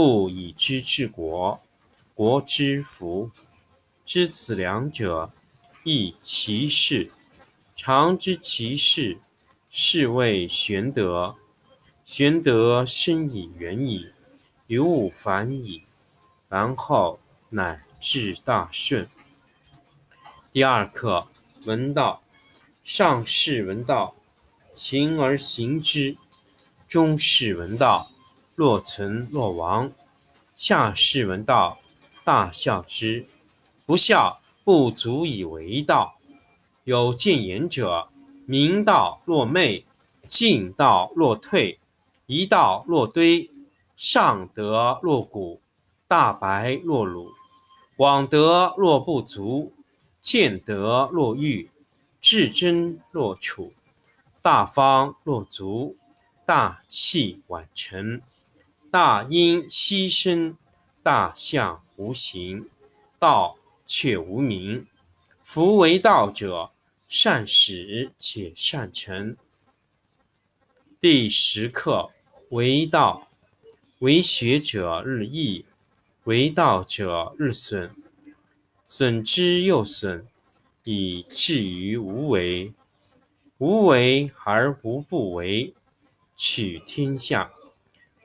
不以知治国，国之福。知此两者，亦其事。常知其事，是谓玄德。玄德深以远矣，于物反矣，然后乃至大顺。第二课，闻道。上士闻道，勤而行之；中士闻道。若存若亡，下士闻道，大笑之。不孝，不足以为道。有见言者，明道若昧，进道若退，一道若堆，上德若谷，大白若鲁，广德若不足，见德若愚，至真若楚，大方若足，大器晚成。大音希声，大象无形，道却无名。夫为道者，善始且善成。第十课为道，为学者日益，为道者日损，损之又损，以至于无为。无为而无不为，取天下。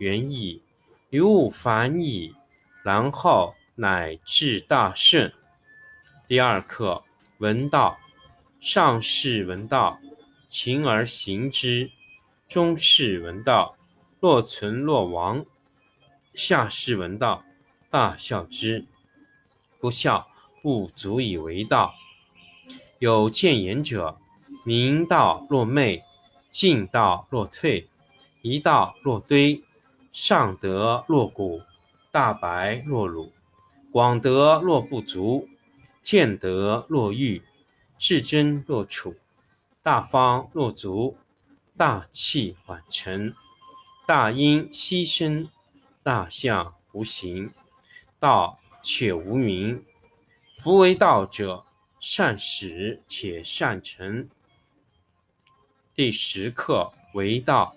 远矣，于物反矣，然后乃至大顺。第二课，闻道。上士闻道，勤而行之；中士闻道，若存若亡；下士闻道，大笑之。不孝，不足以为道。有见言者，明道若昧，进道若退。一道若堆，上德若谷，大白若鲁，广德若不足，见德若愚，至真若处，大方若足，大器晚成。大音希声，大象无形，道且无名。夫为道者，善始且善成。第十课为道。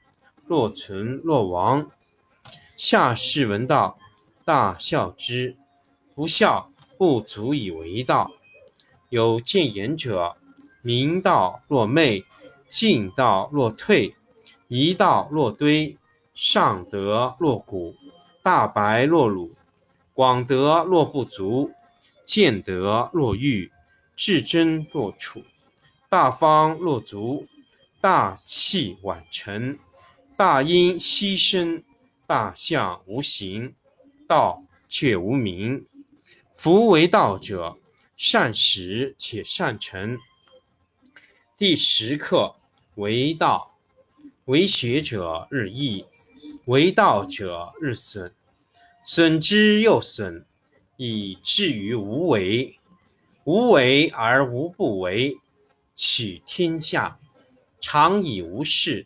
若存若亡；下士闻道。大孝之，不孝，不足以为道。有见言者，明道若昧，进道若退，一道若堆，上德若谷，大白若鲁，广德若不足，见德若愚，至真若处，大方若足，大器晚成，大音希声，大象无形。道却无名，夫为道者，善始且善成。第十课为道，为学者日益，为道者日损，损之又损，以至于无为。无为而无不为，取天下常以无事，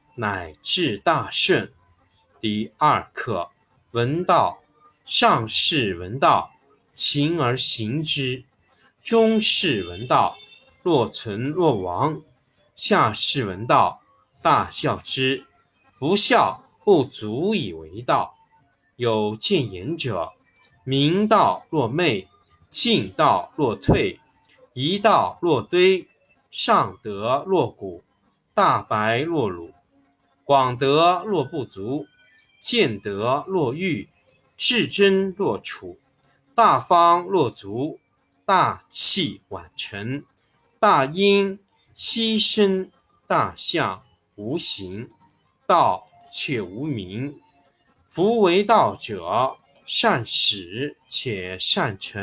乃至大顺。第二课。闻道，上士闻道，勤而行之；中士闻道，若存若亡；下士闻道，大孝之。不孝，不足以为道。有见言者，明道若昧，进道若退，一道若堆，上德若谷，大白若鲁，广德若不足。见德若愚，至真若处，大方若足，大器晚成，大音希声，大象无形，道却无名。夫为道者，善始且善成。